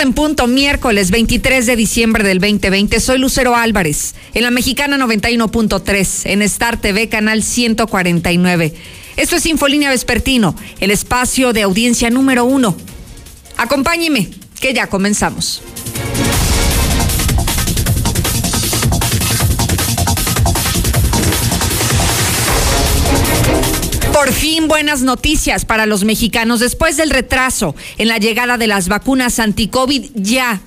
en punto, miércoles 23 de diciembre del 2020. Soy Lucero Álvarez, en la Mexicana 91.3, en Star TV, canal 149. Esto es Infolínea Vespertino, el espacio de audiencia número uno. Acompáñeme, que ya comenzamos. Por fin buenas noticias para los mexicanos. Después del retraso en la llegada de las vacunas anti-COVID, ya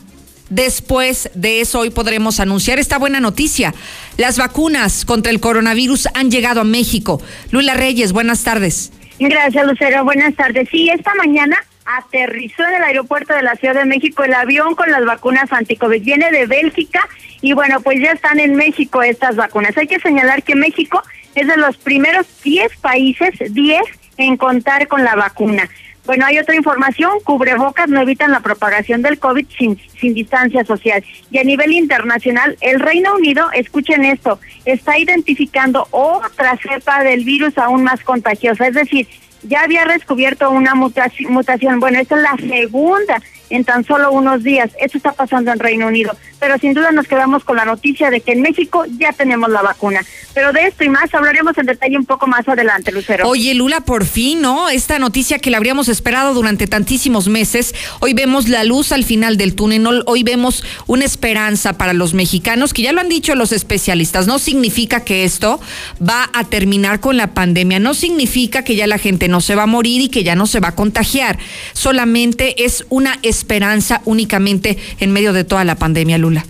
Después de eso, hoy podremos anunciar esta buena noticia. Las vacunas contra el coronavirus han llegado a México. Lula Reyes, buenas tardes. Gracias, Lucero. Buenas tardes. Sí, esta mañana aterrizó en el aeropuerto de la Ciudad de México el avión con las vacunas anti-COVID. Viene de Bélgica y bueno, pues ya están en México estas vacunas. Hay que señalar que México es de los primeros 10 países, 10 en contar con la vacuna. Bueno, hay otra información, cubrebocas no evitan la propagación del COVID sin, sin distancia social. Y a nivel internacional, el Reino Unido, escuchen esto, está identificando otra cepa del virus aún más contagiosa, es decir, ya había descubierto una mutación, bueno, esta es la segunda en tan solo unos días. Esto está pasando en Reino Unido. Pero sin duda nos quedamos con la noticia de que en México ya tenemos la vacuna. Pero de esto y más hablaremos en detalle un poco más adelante, Lucero. Oye, Lula, por fin, ¿no? Esta noticia que la habríamos esperado durante tantísimos meses. Hoy vemos la luz al final del túnel. Hoy vemos una esperanza para los mexicanos, que ya lo han dicho los especialistas. No significa que esto va a terminar con la pandemia. No significa que ya la gente no se va a morir y que ya no se va a contagiar. Solamente es una esperanza esperanza únicamente en medio de toda la pandemia, Lula.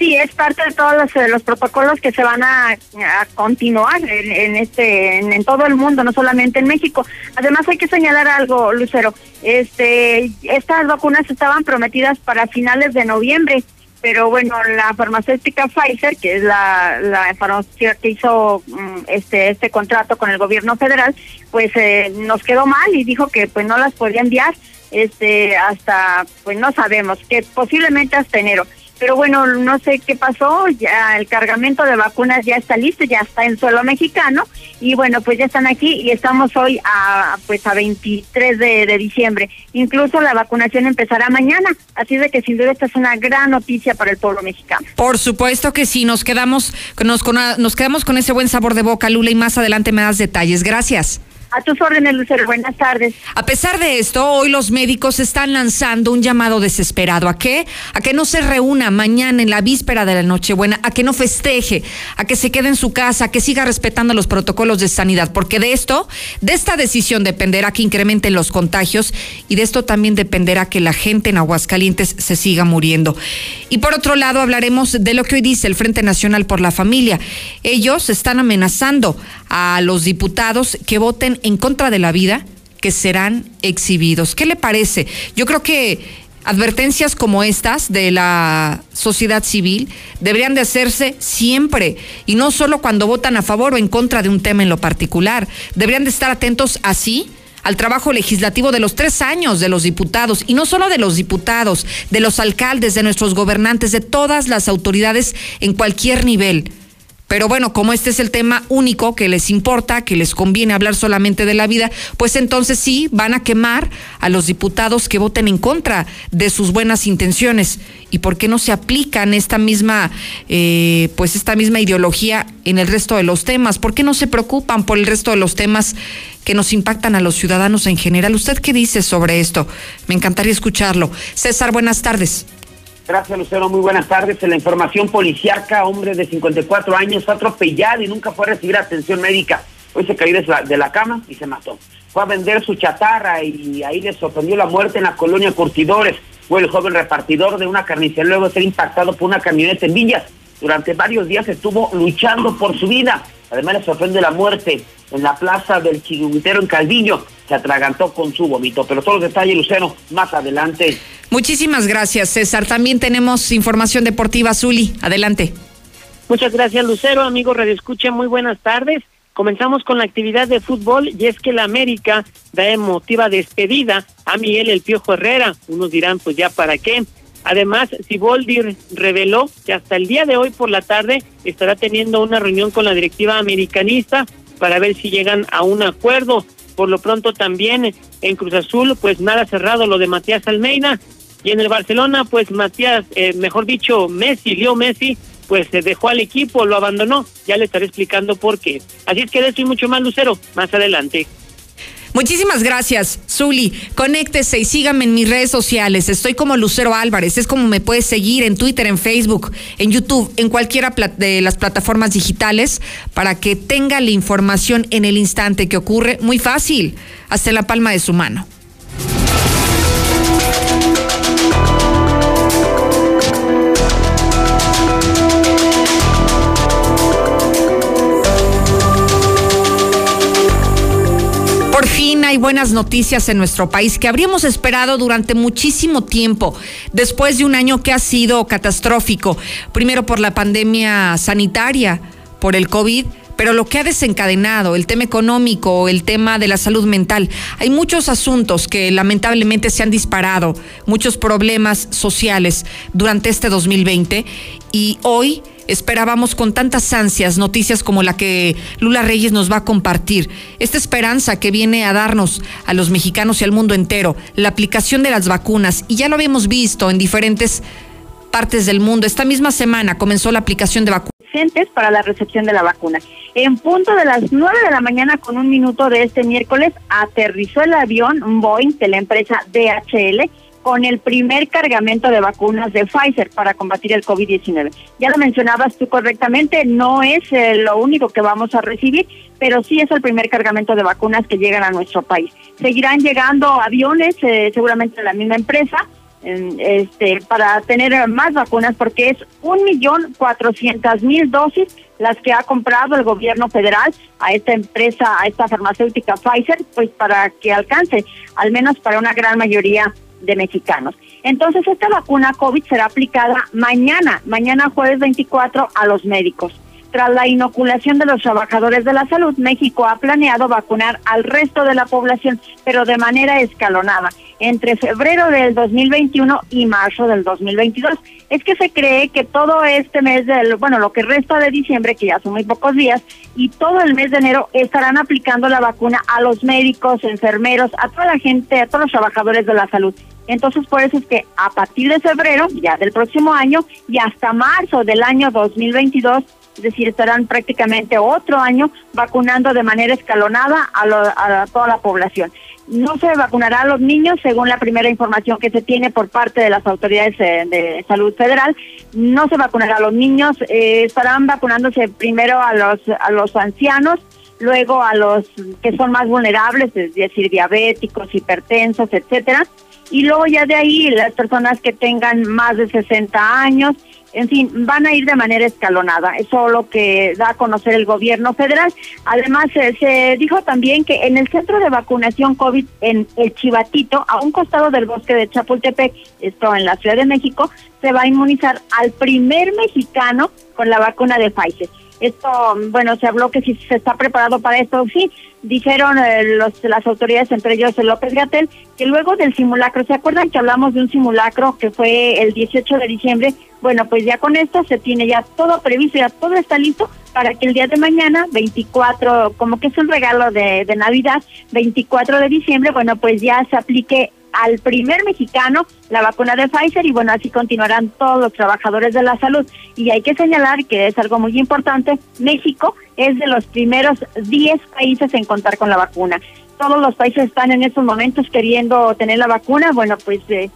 Sí, es parte de todos los, eh, protocolos que se van a, continuar en, este en, todo el mundo, no solamente en México. Además hay que señalar algo, Lucero. Este, estas vacunas estaban prometidas para finales de noviembre, pero bueno, la farmacéutica Pfizer, que es la, la farmacéutica que hizo mm, este este contrato con el gobierno federal, pues eh, nos quedó mal y dijo que pues no las podía enviar este hasta pues no sabemos que posiblemente hasta enero. Pero bueno no sé qué pasó ya el cargamento de vacunas ya está listo ya está en suelo mexicano y bueno pues ya están aquí y estamos hoy a pues a 23 de, diciembre. Incluso la vacunación empezará mañana así de que sin duda esta es una gran noticia para el pueblo mexicano. Por supuesto que sí nos quedamos nos, nos quedamos con ese buen sabor de boca Lula y más adelante me das detalles. Gracias a tus órdenes, Lucero. Buenas tardes. A pesar de esto, hoy los médicos están lanzando un llamado desesperado. ¿A qué? A que no se reúna mañana en la víspera de la Nochebuena, a que no festeje, a que se quede en su casa, a que siga respetando los protocolos de sanidad. Porque de esto, de esta decisión dependerá que incrementen los contagios y de esto también dependerá que la gente en Aguascalientes se siga muriendo. Y por otro lado, hablaremos de lo que hoy dice el Frente Nacional por la Familia. Ellos están amenazando a los diputados que voten en contra de la vida que serán exhibidos. ¿Qué le parece? Yo creo que advertencias como estas de la sociedad civil deberían de hacerse siempre y no solo cuando votan a favor o en contra de un tema en lo particular. Deberían de estar atentos así al trabajo legislativo de los tres años de los diputados, y no solo de los diputados, de los alcaldes, de nuestros gobernantes, de todas las autoridades en cualquier nivel. Pero bueno, como este es el tema único que les importa, que les conviene hablar solamente de la vida, pues entonces sí van a quemar a los diputados que voten en contra de sus buenas intenciones. ¿Y por qué no se aplican esta misma, eh, pues esta misma ideología en el resto de los temas? ¿Por qué no se preocupan por el resto de los temas que nos impactan a los ciudadanos en general? ¿Usted qué dice sobre esto? Me encantaría escucharlo. César, buenas tardes. Gracias, Lucero. Muy buenas tardes. En la información policiaca, hombre de 54 años fue atropellado y nunca fue a recibir atención médica. Hoy se cayó de la cama y se mató. Fue a vender su chatarra y ahí le sorprendió la muerte en la colonia Curtidores. Fue el joven repartidor de una carnicería luego de ser impactado por una camioneta en Villas. Durante varios días estuvo luchando por su vida. Además le sorprende la muerte en la plaza del Chiruguitero en Calviño. Se atragantó con su vómito. Pero todos los detalles, Lucero, más adelante. Muchísimas gracias, César. También tenemos información deportiva, Zuli. Adelante. Muchas gracias, Lucero. Amigo Radio Escucha, muy buenas tardes. Comenzamos con la actividad de fútbol y es que la América da emotiva despedida a Miguel El Piojo Herrera. Unos dirán, pues ya para qué. Además, Siboldi reveló que hasta el día de hoy por la tarde estará teniendo una reunión con la directiva americanista para ver si llegan a un acuerdo. Por lo pronto también en Cruz Azul, pues nada cerrado lo de Matías Almeida. Y en el Barcelona, pues Matías, eh, mejor dicho, Messi, Leo Messi, pues se dejó al equipo, lo abandonó. Ya le estaré explicando por qué. Así es que de eso y mucho más, Lucero, más adelante. Muchísimas gracias, Zuli. Conéctese y sígame en mis redes sociales. Estoy como Lucero Álvarez. Es como me puedes seguir en Twitter, en Facebook, en YouTube, en cualquiera de las plataformas digitales para que tenga la información en el instante que ocurre. Muy fácil, hasta la palma de su mano. Por fin hay buenas noticias en nuestro país que habríamos esperado durante muchísimo tiempo, después de un año que ha sido catastrófico, primero por la pandemia sanitaria, por el COVID, pero lo que ha desencadenado, el tema económico, el tema de la salud mental, hay muchos asuntos que lamentablemente se han disparado, muchos problemas sociales durante este 2020 y hoy esperábamos con tantas ansias noticias como la que Lula Reyes nos va a compartir. Esta esperanza que viene a darnos a los mexicanos y al mundo entero, la aplicación de las vacunas, y ya lo habíamos visto en diferentes partes del mundo. Esta misma semana comenzó la aplicación de vacunas para la recepción de la vacuna. En punto de las 9 de la mañana con un minuto de este miércoles aterrizó el avión Boeing de la empresa DHL con el primer cargamento de vacunas de Pfizer para combatir el COVID-19. Ya lo mencionabas tú correctamente, no es eh, lo único que vamos a recibir, pero sí es el primer cargamento de vacunas que llegan a nuestro país. Seguirán llegando aviones, eh, seguramente de la misma empresa, este, para tener más vacunas, porque es un millón cuatrocientas mil dosis las que ha comprado el gobierno federal a esta empresa, a esta farmacéutica Pfizer, pues para que alcance, al menos para una gran mayoría de mexicanos. Entonces, esta vacuna COVID será aplicada mañana, mañana jueves 24, a los médicos. Tras la inoculación de los trabajadores de la salud, México ha planeado vacunar al resto de la población, pero de manera escalonada, entre febrero del 2021 y marzo del 2022. Es que se cree que todo este mes, del, bueno, lo que resta de diciembre, que ya son muy pocos días, y todo el mes de enero estarán aplicando la vacuna a los médicos, enfermeros, a toda la gente, a todos los trabajadores de la salud. Entonces, por eso es que a partir de febrero, ya del próximo año, y hasta marzo del año 2022, es decir, estarán prácticamente otro año vacunando de manera escalonada a, toda la población. No se vacunará a los niños, según la primera información que se tiene por parte de las autoridades eh, de salud federal. No se vacunará a los niños, eh, estarán vacunándose primero a los a los ancianos, luego a los que son más vulnerables, es decir, diabéticos, hipertensos, etcétera, y luego ya de ahí las personas que tengan más de 60 años en fin, van a ir de manera escalonada. Eso es lo que da a conocer el gobierno federal. Además, se dijo también que en el centro de vacunación COVID en el Chivatito, a un costado del bosque de Chapultepec, esto en la Ciudad de México, se va a inmunizar al primer mexicano con la vacuna de Pfizer. Esto, bueno, se habló que si se está preparado para esto, sí, dijeron eh, los, las autoridades, entre ellos López Gatel, que luego del simulacro, ¿se acuerdan que hablamos de un simulacro que fue el 18 de diciembre? Bueno, pues ya con esto se tiene ya todo previsto, ya todo está listo para que el día de mañana, 24, como que es un regalo de, de Navidad, 24 de diciembre, bueno, pues ya se aplique al primer mexicano la vacuna de Pfizer y bueno, así continuarán todos los trabajadores de la salud. Y hay que señalar que es algo muy importante, México es de los primeros 10 países en contar con la vacuna. Todos los países están en estos momentos queriendo tener la vacuna, bueno, pues eh,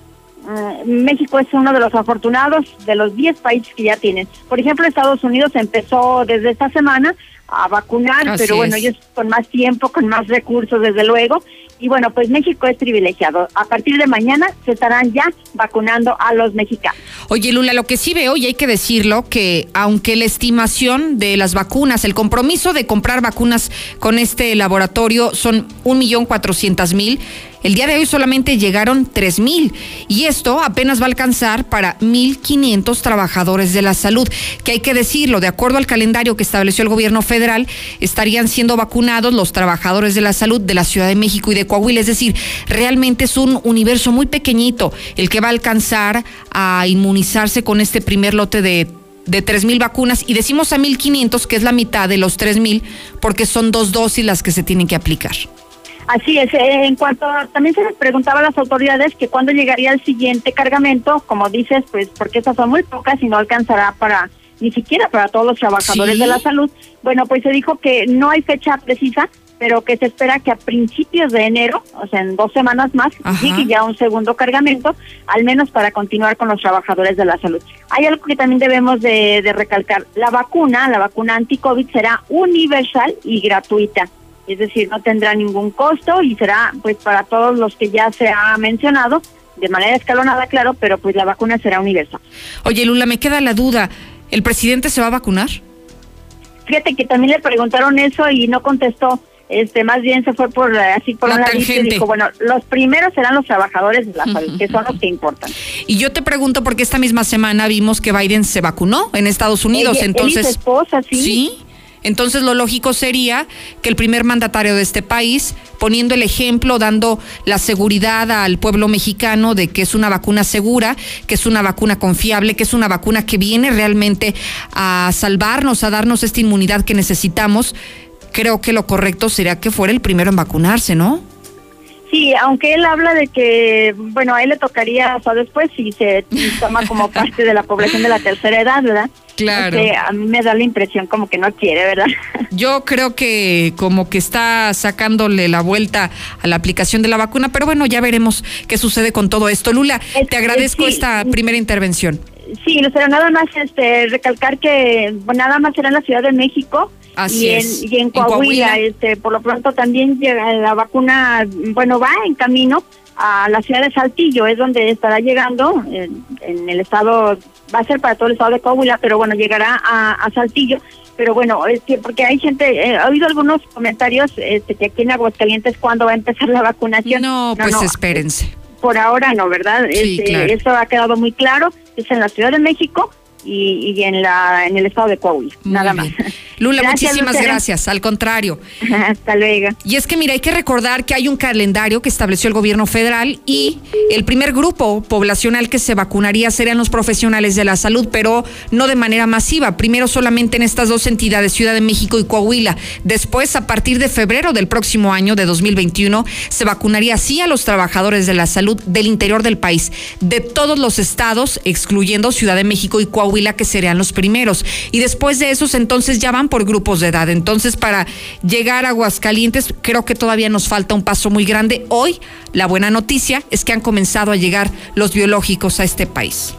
mm, México es uno de los afortunados de los 10 países que ya tienen. Por ejemplo, Estados Unidos empezó desde esta semana a vacunar, pero bueno, ellos con más tiempo, con más recursos, desde luego. Y bueno, pues México es privilegiado. A partir de mañana se estarán ya vacunando a los mexicanos. Oye, Lula, lo que sí veo, y hay que decirlo, que aunque la estimación de las vacunas, el compromiso de comprar vacunas con este laboratorio son un millón cuatrocientas mil, el día de hoy solamente llegaron 3.000 y esto apenas va a alcanzar para 1.500 trabajadores de la salud, que hay que decirlo, de acuerdo al calendario que estableció el gobierno federal, estarían siendo vacunados los trabajadores de la salud de la Ciudad de México y de Coahuila. Es decir, realmente es un universo muy pequeñito el que va a alcanzar a inmunizarse con este primer lote de de 3.000 vacunas y decimos a 1.500 que es la mitad de los 3.000 porque son dos dosis las que se tienen que aplicar. Así es, eh, en cuanto también se les preguntaba a las autoridades que cuándo llegaría el siguiente cargamento, como dices, pues porque estas son muy pocas y no alcanzará para ni siquiera para todos los trabajadores de la salud. Bueno, pues se dijo que no hay fecha precisa, pero que se espera que a principios de enero, o sea, en dos semanas más, llegue ya un segundo cargamento, al menos para continuar con los trabajadores de la salud. Hay algo que también debemos de, de recalcar. La vacuna, la vacuna anti-COVID será universal y gratuita es decir, no tendrá ningún costo y será pues para todos los que ya se ha mencionado, de manera escalonada, claro, pero pues la vacuna será universal. Oye, Lula, me queda la duda, ¿el presidente se va a vacunar? Fíjate que también le preguntaron eso y no contestó. Este, más bien se fue por así por una lista y dijo, bueno, los primeros serán los trabajadores de la salud, que son los que importan. Y yo te pregunto porque esta misma semana vimos que Biden se vacunó en Estados Unidos, entonces esposa, sí. Sí, entonces lo lógico sería que el primer mandatario de este país, poniendo el ejemplo, dando la seguridad al pueblo mexicano de que es una vacuna segura, que es una vacuna confiable, que es una vacuna que viene realmente a salvarnos, a darnos esta inmunidad que necesitamos, creo que lo correcto sería que fuera el primero en vacunarse, ¿no? Sí, aunque él habla de que, bueno, a él le tocaría, o sea, después si se toma como parte de la población de la tercera edad, ¿verdad? Claro. a mí me da la impresión como que no quiere, ¿verdad? Yo creo que como que está sacándole la vuelta a la aplicación de la vacuna, pero bueno, ya veremos qué sucede con todo esto. Lula, te agradezco esta primera intervención. Sí, pero nada más este recalcar que nada más será en la Ciudad de México Así y, en, es. y en Coahuila, este por lo pronto también llega la vacuna, bueno, va en camino a la ciudad de Saltillo, es donde estará llegando en, el estado, va a ser para todo el estado de Coahuila, pero bueno, llegará a, Saltillo. Pero bueno, es que porque hay gente, he oído algunos comentarios este, que aquí en Aguascalientes cuando va a empezar la vacunación. No, pues espérense. Por ahora no, ¿verdad? Sí, este, Eso ha quedado muy claro. Es en la Ciudad de México y, en la en el estado de Coahuila, nada más. Lula, muchísimas gracias, al contrario. Hasta luego. Y es que mira, hay que recordar que hay un calendario que estableció el gobierno federal y el primer grupo poblacional que se vacunaría serían los profesionales de la salud, pero no de manera masiva, primero solamente en estas dos entidades, Ciudad de México y Coahuila. Después, a partir de febrero del próximo año de 2021, se vacunaría así a los trabajadores de la salud del interior del país, de todos los estados, excluyendo Ciudad de México y Coahuila que serían los primeros. Y después de esos, entonces ya van por grupos de edad. Entonces, para llegar a Aguascalientes, creo que todavía nos falta un paso muy grande. Hoy, la buena noticia es que han comenzado a llegar los biológicos a este país.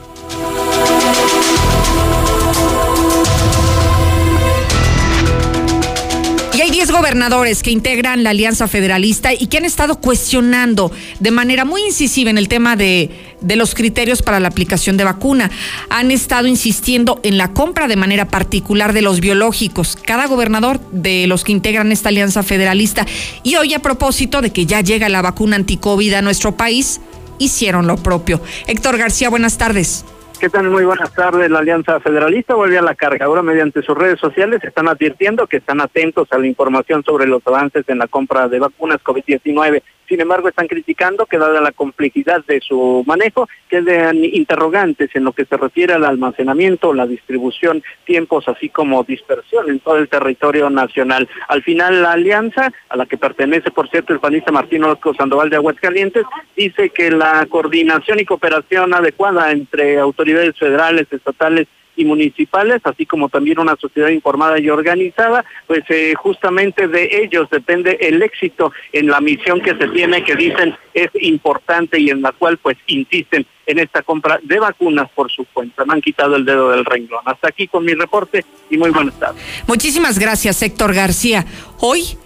Gobernadores que integran la Alianza Federalista y que han estado cuestionando de manera muy incisiva en el tema de, de, los criterios para la aplicación de vacuna. Han estado insistiendo en la compra de manera particular de los biológicos. Cada gobernador de los que integran esta Alianza Federalista. Y hoy a propósito de que ya llega la vacuna anticovid a nuestro país, hicieron lo propio. Héctor García, buenas tardes. ¿Qué tal? Muy buenas tardes. La Alianza Federalista vuelve a la cargadora mediante sus redes sociales. Están advirtiendo que están atentos a la información sobre los avances en la compra de vacunas COVID-19 sin embargo, están criticando que dada la complejidad de su manejo, quedan interrogantes en lo que se refiere al almacenamiento, la distribución, tiempos, así como dispersión en todo el territorio nacional. Al final, la alianza, a la que pertenece, por cierto, el panista Martín Orozco Sandoval de Aguascalientes, dice que la coordinación y cooperación adecuada entre autoridades federales, estatales y municipales, así como también una sociedad informada y organizada, pues eh, justamente de ellos depende el éxito en la misión que se tiene, que dicen es importante y en la cual pues insisten en esta compra de vacunas por su cuenta. Me han quitado el dedo del renglón. Hasta aquí con mi reporte y muy buenas tardes. Muchísimas gracias, Héctor García. Hoy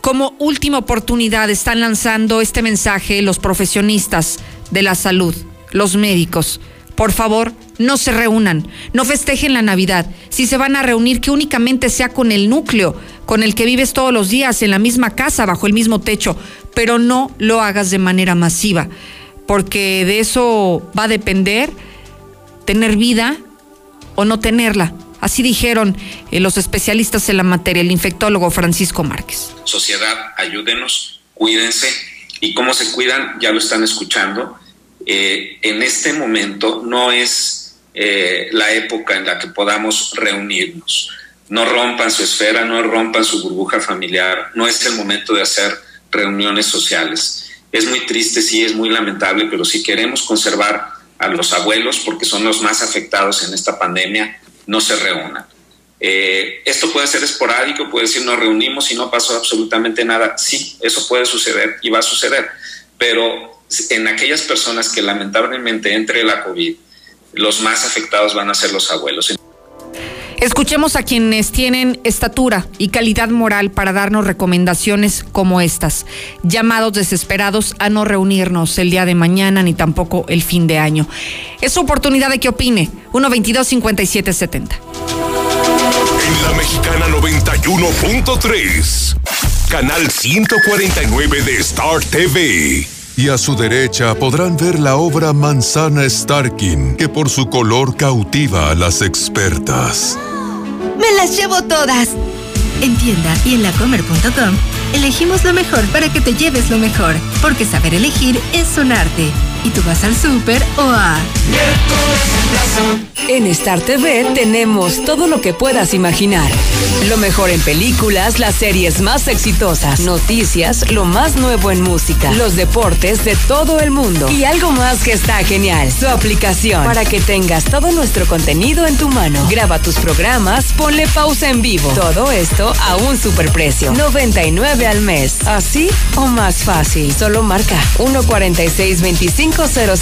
como última oportunidad están lanzando este mensaje los profesionistas de la salud, los médicos. Por favor, no se reúnan, no festejen la Navidad. Si se van a reunir, que únicamente sea con el núcleo, con el que vives todos los días, en la misma casa, bajo el mismo techo, pero no lo hagas de manera masiva, porque de eso va a depender tener vida o no tenerla. Así dijeron eh, los especialistas en la materia, el infectólogo Francisco Márquez. Sociedad, ayúdenos, cuídense. ¿Y cómo se cuidan? Ya lo están escuchando. Eh, en este momento no es eh, la época en la que podamos reunirnos. No rompan su esfera, no rompan su burbuja familiar. No es el momento de hacer reuniones sociales. Es muy triste, sí, es muy lamentable, pero si queremos conservar a los abuelos, porque son los más afectados en esta pandemia, no se reúnan. Eh, esto puede ser esporádico, puede decir nos reunimos y no pasó absolutamente nada. Sí, eso puede suceder y va a suceder, pero en aquellas personas que lamentablemente entre la COVID, los más afectados van a ser los abuelos. Escuchemos a quienes tienen estatura y calidad moral para darnos recomendaciones como estas. Llamados desesperados a no reunirnos el día de mañana ni tampoco el fin de año. Es su oportunidad de que opine. 122-5770. En la mexicana 91.3, canal 149 de Star TV y a su derecha podrán ver la obra Manzana Starkin, que por su color cautiva a las expertas. ¡Me las llevo todas! En tienda y en lacomer.com elegimos lo mejor para que te lleves lo mejor, porque saber elegir es un arte y tú vas al súper o a... En Star TV tenemos todo lo que puedas imaginar. Lo mejor en películas, las series más exitosas, noticias, lo más nuevo en música, los deportes de todo el mundo y algo más que está genial, su aplicación para que tengas todo nuestro contenido en tu mano. Graba tus programas, ponle pausa en vivo. Todo esto a un superprecio, 99 al mes. Así o más fácil. Solo marca 14625 500.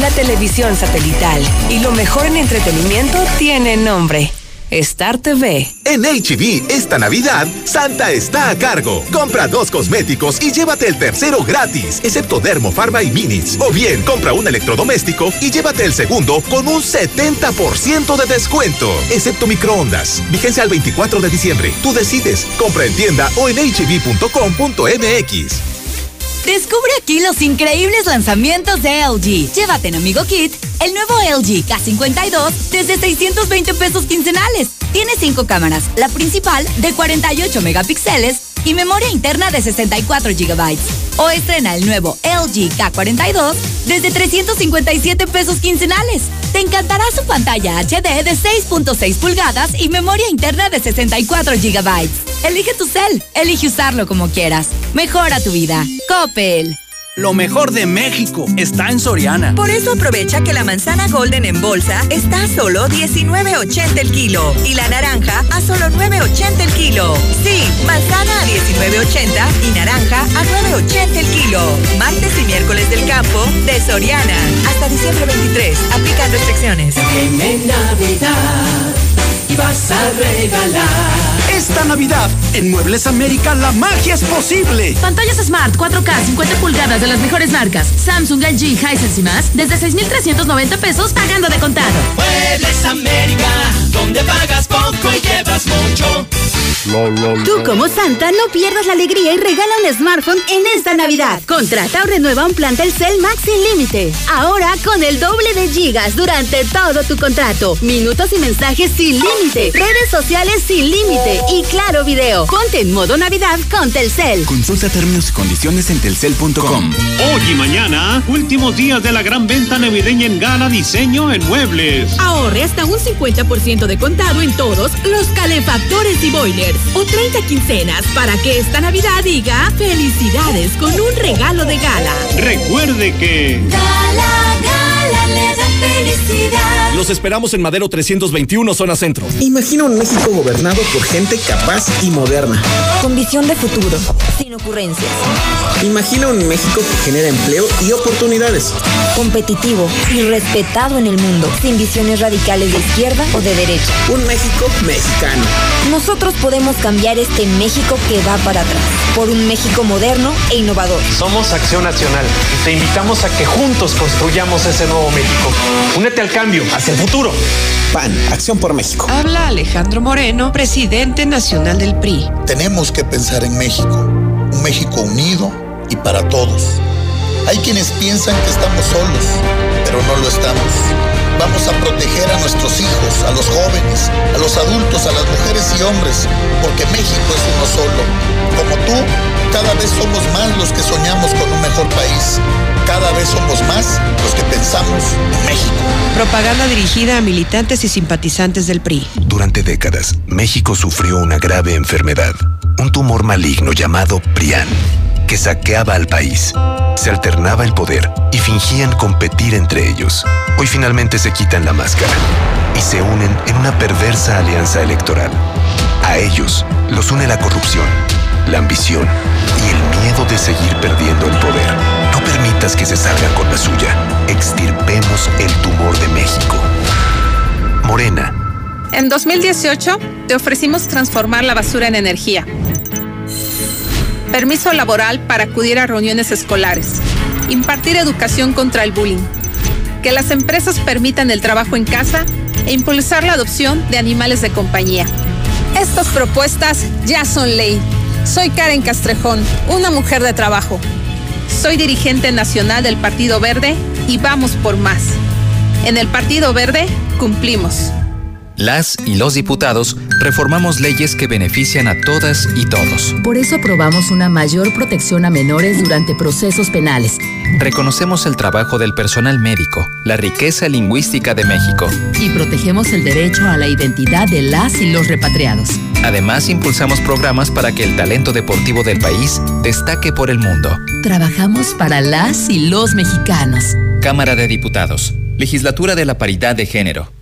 La televisión satelital y lo mejor en entretenimiento tiene nombre. Star TV. En HB, esta Navidad, Santa está a cargo. Compra dos cosméticos y llévate el tercero gratis, excepto Dermo, Pharma y Minis. O bien, compra un electrodoméstico y llévate el segundo con un 70% de descuento, excepto microondas. Vigencia al 24 de diciembre. Tú decides. Compra en tienda o en hb.com.mx. Descubre aquí los increíbles lanzamientos de LG. Llévate en Amigo Kit el nuevo LG K52 desde 620 pesos quincenales. Tiene cinco cámaras, la principal de 48 megapíxeles y memoria interna de 64 GB. O estrena el nuevo LG K42 desde 357 pesos quincenales. Te encantará su pantalla HD de 6.6 pulgadas y memoria interna de 64 GB. Elige tu cel, elige usarlo como quieras. Mejora tu vida. Coppel. Lo mejor de México está en Soriana. Por eso aprovecha que la manzana Golden en bolsa está a solo 19.80 el kilo y la naranja a solo 9.80 el kilo. Sí, manzana a 19.80 y naranja a 9.80 el kilo. Martes y miércoles del campo de Soriana. Hasta diciembre 23. Aplican restricciones. En Navidad y vas a regalar esta Navidad, en Muebles América, la magia es posible. Pantallas Smart 4K 50 pulgadas de las mejores marcas. Samsung, LG, Hisense y más. Desde 6,390 pesos pagando de contado. Muebles América, donde pagas poco y llevas mucho. Tú como Santa no pierdas la alegría y regala un smartphone en esta Navidad. Contrata o renueva un plan Telcel Max sin límite. Ahora con el doble de gigas durante todo tu contrato. Minutos y mensajes sin límite. Redes sociales sin límite y claro video. Ponte en modo Navidad con Telcel. Consulta términos y condiciones en telcel.com. Hoy y mañana, últimos días de la gran venta navideña en Gala Diseño en Muebles. Ahorre hasta un 50% de contado en todos los calefactores y boilers o 30 quincenas para que esta Navidad diga felicidades con un regalo de gala. Recuerde que... Gala, gala le da felicidad. Los esperamos en Madero 321, zona centro. Imagina un México gobernado por gente capaz y moderna. Con visión de futuro, sin ocurrencias. Imagina un México que genera empleo y oportunidades. Competitivo y respetado en el mundo, sin visiones radicales de izquierda o de derecha. Un México mexicano. Nosotros podemos cambiar este México que va para atrás, por un México moderno e innovador. Somos Acción Nacional y te invitamos a que juntos construyamos ese nuevo México. Únete al cambio, hacia el futuro. PAN, Acción por México. Habla Alejandro Moreno, presidente nacional del PRI. Tenemos que pensar en México, un México unido y para todos. Hay quienes piensan que estamos solos, pero no lo estamos. Vamos a proteger a nuestros hijos, a los jóvenes, a los adultos, a las mujeres y hombres, porque México es uno solo. Como tú, cada vez somos más los que soñamos con un mejor país. Cada vez somos más los que. Propaganda dirigida a militantes y simpatizantes del PRI. Durante décadas, México sufrió una grave enfermedad, un tumor maligno llamado PRIAN, que saqueaba al país. Se alternaba el poder y fingían competir entre ellos. Hoy finalmente se quitan la máscara y se unen en una perversa alianza electoral. A ellos los une la corrupción, la ambición y el miedo de seguir perdiendo el poder. Permitas que se salgan con la suya. Extirpemos el tumor de México. Morena. En 2018 te ofrecimos transformar la basura en energía. Permiso laboral para acudir a reuniones escolares. Impartir educación contra el bullying. Que las empresas permitan el trabajo en casa e impulsar la adopción de animales de compañía. Estas propuestas ya son ley. Soy Karen Castrejón, una mujer de trabajo. Soy dirigente nacional del Partido Verde y vamos por más. En el Partido Verde cumplimos. Las y los diputados reformamos leyes que benefician a todas y todos. Por eso aprobamos una mayor protección a menores durante procesos penales. Reconocemos el trabajo del personal médico, la riqueza lingüística de México. Y protegemos el derecho a la identidad de las y los repatriados. Además, impulsamos programas para que el talento deportivo del país destaque por el mundo. Trabajamos para las y los mexicanos. Cámara de Diputados. Legislatura de la Paridad de Género.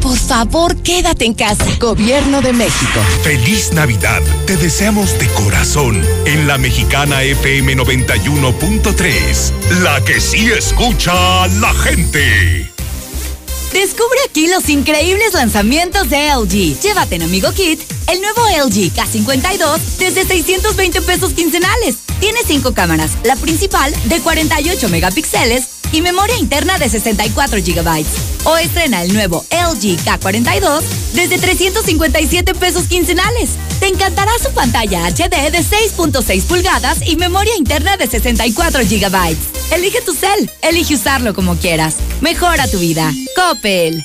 por favor quédate en casa. Gobierno de México. Feliz Navidad. Te deseamos de corazón en la mexicana FM 91.3. La que sí escucha a la gente. Descubre aquí los increíbles lanzamientos de LG. Llévate en Amigo Kit el nuevo LG K52 desde 620 pesos quincenales. Tiene cinco cámaras, la principal de 48 megapíxeles y memoria interna de 64 GB. O estrena el nuevo LG K42 desde 357 pesos quincenales. Te encantará su pantalla HD de 6.6 pulgadas y memoria interna de 64 GB. Elige tu cel, elige usarlo como quieras. Mejora tu vida. Coppel.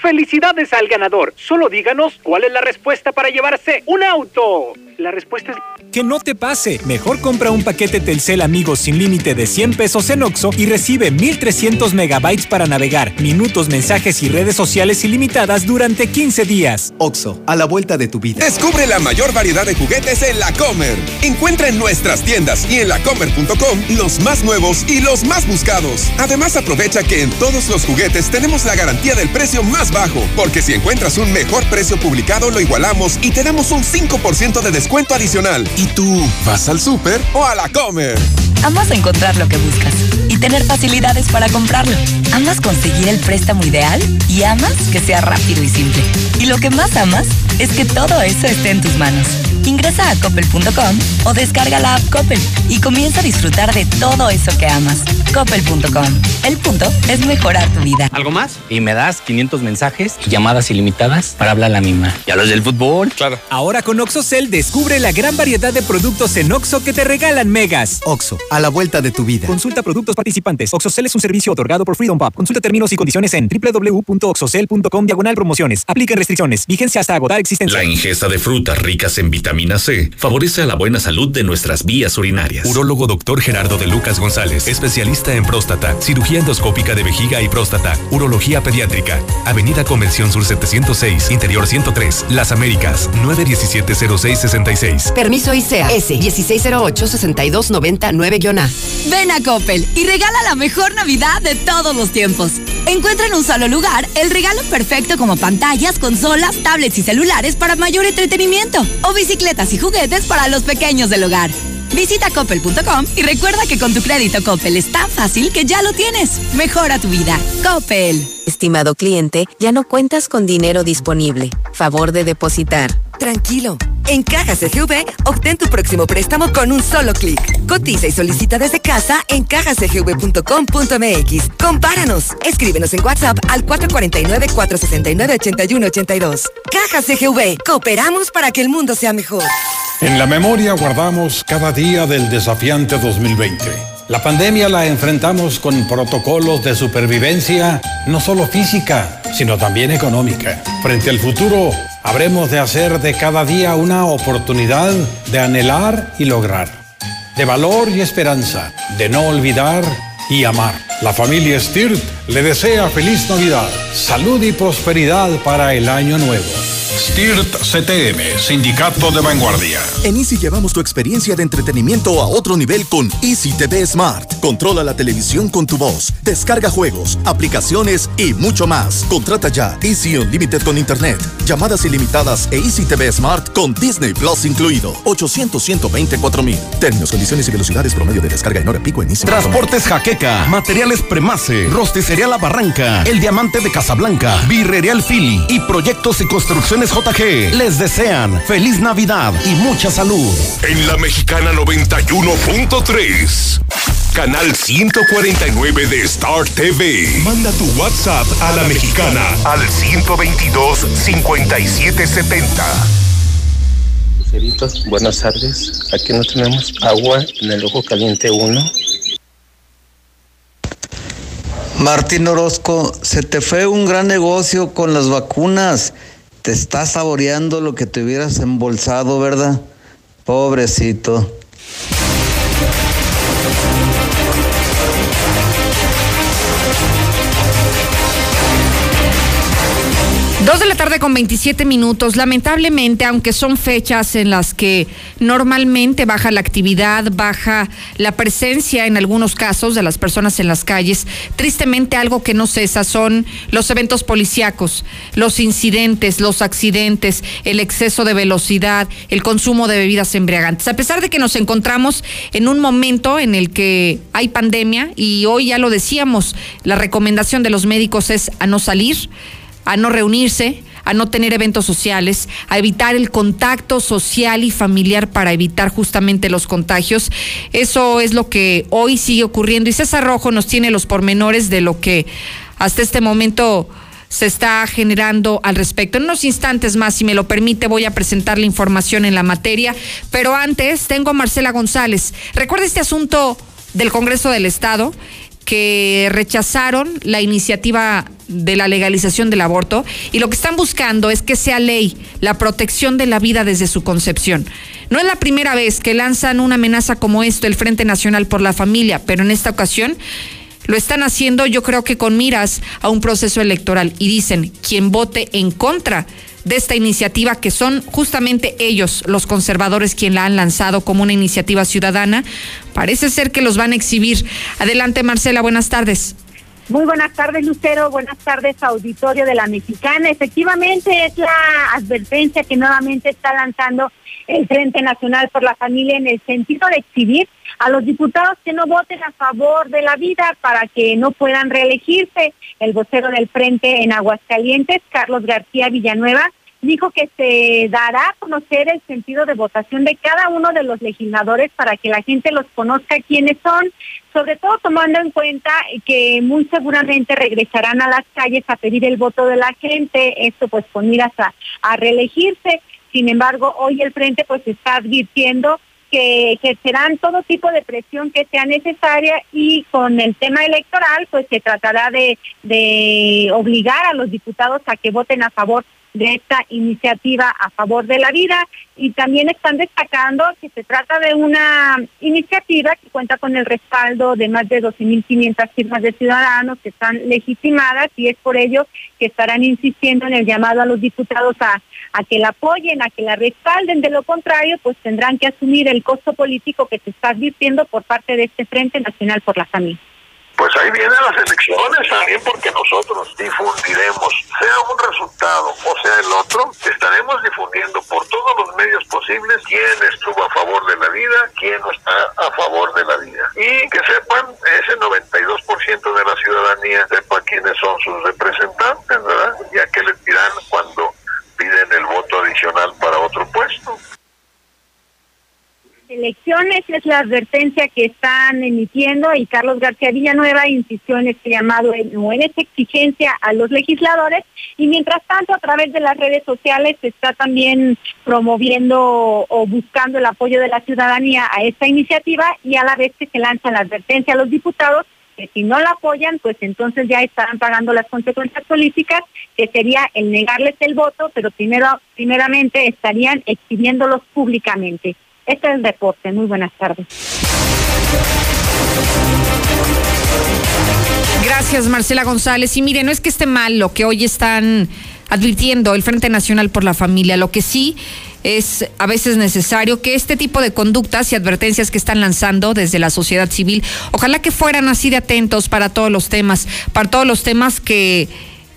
Felicidades al ganador. Solo díganos cuál es la respuesta para llevarse un auto. La respuesta es... Que no te pase. Mejor compra un paquete Telcel Amigos sin límite de 100 pesos en Oxo y recibe 1300 megabytes para navegar, minutos, mensajes y redes sociales ilimitadas durante 15 días. Oxo, a la vuelta de tu vida. Descubre la mayor variedad de juguetes en la Comer. Encuentra en nuestras tiendas y en lacomer.com los más nuevos y los más buscados. Además, aprovecha que en todos los juguetes tenemos la garantía del precio más bajo, porque si encuentras un mejor precio publicado, lo igualamos y te damos un 5% de descuento adicional. ¿Y tú vas al súper o a la Comer? Amas encontrar lo que buscas y tener facilidades para comprarlo. Amas conseguir el préstamo ideal y amas que sea rápido y simple. Y lo que más amas es que todo eso esté en tus manos. Ingresa a coppel.com o descarga la app Coppel y comienza a disfrutar de todo eso que amas. Coppel.com. El punto es mejorar tu vida. ¿Algo más? Y me das 500 mensajes y llamadas ilimitadas para hablar a la misma. ¿Y a los del fútbol? Claro. Ahora con OxoCell descubre la gran variedad de productos en Oxo que te regalan megas. Oxo, a la vuelta de tu vida. Consulta productos participantes. OxoCell es un servicio otorgado por Freedom Pub. Consulta términos y condiciones en www.oxocell.com diagonal promociones. Apliquen restricciones. Vigencia hasta agotar existencia. La ingesta de frutas ricas en vitamina C favorece a la buena salud de nuestras vías urinarias. Urólogo doctor Gerardo de Lucas González, especialista en próstata, cirugía endoscópica de vejiga y próstata, urología pediátrica. Avenida Convención Sur 706, Interior 103, Las Américas, 917-0666. Permiso ICEA S 1608-6299-A. Ven a Coppel y regala la mejor Navidad de todos los tiempos. Encuentra en un solo lugar el regalo perfecto como pantallas, consolas, tablets y celulares para mayor entretenimiento o bicicletas y juguetes para los pequeños del hogar. Visita coppel.com y recuerda que con tu crédito Coppel es tan fácil que ya lo tienes. Mejora tu vida. Coppel. Estimado cliente, ya no cuentas con dinero disponible. Favor de depositar. Tranquilo. En Cajas CGV, obtén tu próximo préstamo con un solo clic. Cotiza y solicita desde casa en cajascgv.com.mx. Compáranos. Escríbenos en WhatsApp al 449-469-8182. Cajas CGV. Cooperamos para que el mundo sea mejor. En la memoria guardamos cada día del desafiante 2020. La pandemia la enfrentamos con protocolos de supervivencia, no solo física, sino también económica. Frente al futuro, habremos de hacer de cada día una oportunidad de anhelar y lograr, de valor y esperanza, de no olvidar y amar. La familia Stirt le desea feliz Navidad, salud y prosperidad para el año nuevo. STIRT CTM, Sindicato de Vanguardia. En Easy llevamos tu experiencia de entretenimiento a otro nivel con Easy TV Smart. Controla la televisión con tu voz, descarga juegos, aplicaciones y mucho más. Contrata ya Easy Unlimited con Internet, llamadas ilimitadas e Easy TV Smart con Disney Plus incluido. 800 124 mil. Términos, condiciones y velocidades promedio de descarga en hora pico en Easy. Transportes Jaqueca, Materiales Premace, Rosticería La Barranca, El Diamante de Casablanca, Birrería Philly y Proyectos y Construcciones JG les desean feliz Navidad y mucha salud. En la Mexicana 91.3, canal 149 de Star TV. Manda tu WhatsApp a la Mexicana al 122 5770. Luceritos, buenas tardes. Aquí no tenemos agua en el ojo caliente 1. Martín Orozco, se te fue un gran negocio con las vacunas. Te estás saboreando lo que te hubieras embolsado, ¿verdad? Pobrecito. Tarde con 27 minutos. Lamentablemente, aunque son fechas en las que normalmente baja la actividad, baja la presencia en algunos casos de las personas en las calles, tristemente algo que no cesa son los eventos policíacos, los incidentes, los accidentes, el exceso de velocidad, el consumo de bebidas embriagantes. A pesar de que nos encontramos en un momento en el que hay pandemia y hoy ya lo decíamos, la recomendación de los médicos es a no salir a no reunirse, a no tener eventos sociales, a evitar el contacto social y familiar para evitar justamente los contagios. Eso es lo que hoy sigue ocurriendo y César Rojo nos tiene los pormenores de lo que hasta este momento se está generando al respecto. En unos instantes más, si me lo permite, voy a presentar la información en la materia, pero antes tengo a Marcela González. Recuerda este asunto del Congreso del Estado que rechazaron la iniciativa de la legalización del aborto y lo que están buscando es que sea ley la protección de la vida desde su concepción. No es la primera vez que lanzan una amenaza como esto el Frente Nacional por la Familia, pero en esta ocasión lo están haciendo yo creo que con miras a un proceso electoral y dicen quien vote en contra de esta iniciativa, que son justamente ellos, los conservadores, quien la han lanzado como una iniciativa ciudadana. Parece ser que los van a exhibir. Adelante, Marcela, buenas tardes. Muy buenas tardes, Lucero. Buenas tardes, auditorio de la Mexicana. Efectivamente, es la advertencia que nuevamente está lanzando el Frente Nacional por la Familia en el sentido de exhibir a los diputados que no voten a favor de la vida para que no puedan reelegirse. El vocero del Frente en Aguascalientes, Carlos García Villanueva, dijo que se dará a conocer el sentido de votación de cada uno de los legisladores para que la gente los conozca quiénes son, sobre todo tomando en cuenta que muy seguramente regresarán a las calles a pedir el voto de la gente, esto pues con miras a, a reelegirse. Sin embargo, hoy el frente pues está advirtiendo que ejercerán todo tipo de presión que sea necesaria y con el tema electoral pues se tratará de, de obligar a los diputados a que voten a favor de esta iniciativa a favor de la vida y también están destacando que se trata de una iniciativa que cuenta con el respaldo de más de 12.500 firmas de ciudadanos que están legitimadas y es por ello que estarán insistiendo en el llamado a los diputados a, a que la apoyen, a que la respalden. De lo contrario, pues tendrán que asumir el costo político que se está advirtiendo por parte de este Frente Nacional por la Familia pues ahí vienen las elecciones también porque nosotros difundiremos, sea un resultado o sea el otro, estaremos difundiendo por todos los medios posibles quién estuvo a favor de la vida, quién no está a favor de la vida. Y que sepan, ese 92% de la ciudadanía sepa quiénes son sus representantes, ¿verdad? Ya que les dirán cuando piden el voto adicional para otro puesto elecciones es la advertencia que están emitiendo y Carlos García Villanueva insistió en este llamado o en esta exigencia a los legisladores y mientras tanto a través de las redes sociales se está también promoviendo o buscando el apoyo de la ciudadanía a esta iniciativa y a la vez que se lanza la advertencia a los diputados que si no la apoyan, pues entonces ya estarán pagando las consecuencias políticas, que sería el negarles el voto, pero primero, primeramente estarían exhibiéndolos públicamente. Este es el deporte. Muy buenas tardes. Gracias, Marcela González. Y mire, no es que esté mal lo que hoy están advirtiendo el Frente Nacional por la Familia. Lo que sí es a veces necesario que este tipo de conductas y advertencias que están lanzando desde la sociedad civil, ojalá que fueran así de atentos para todos los temas, para todos los temas que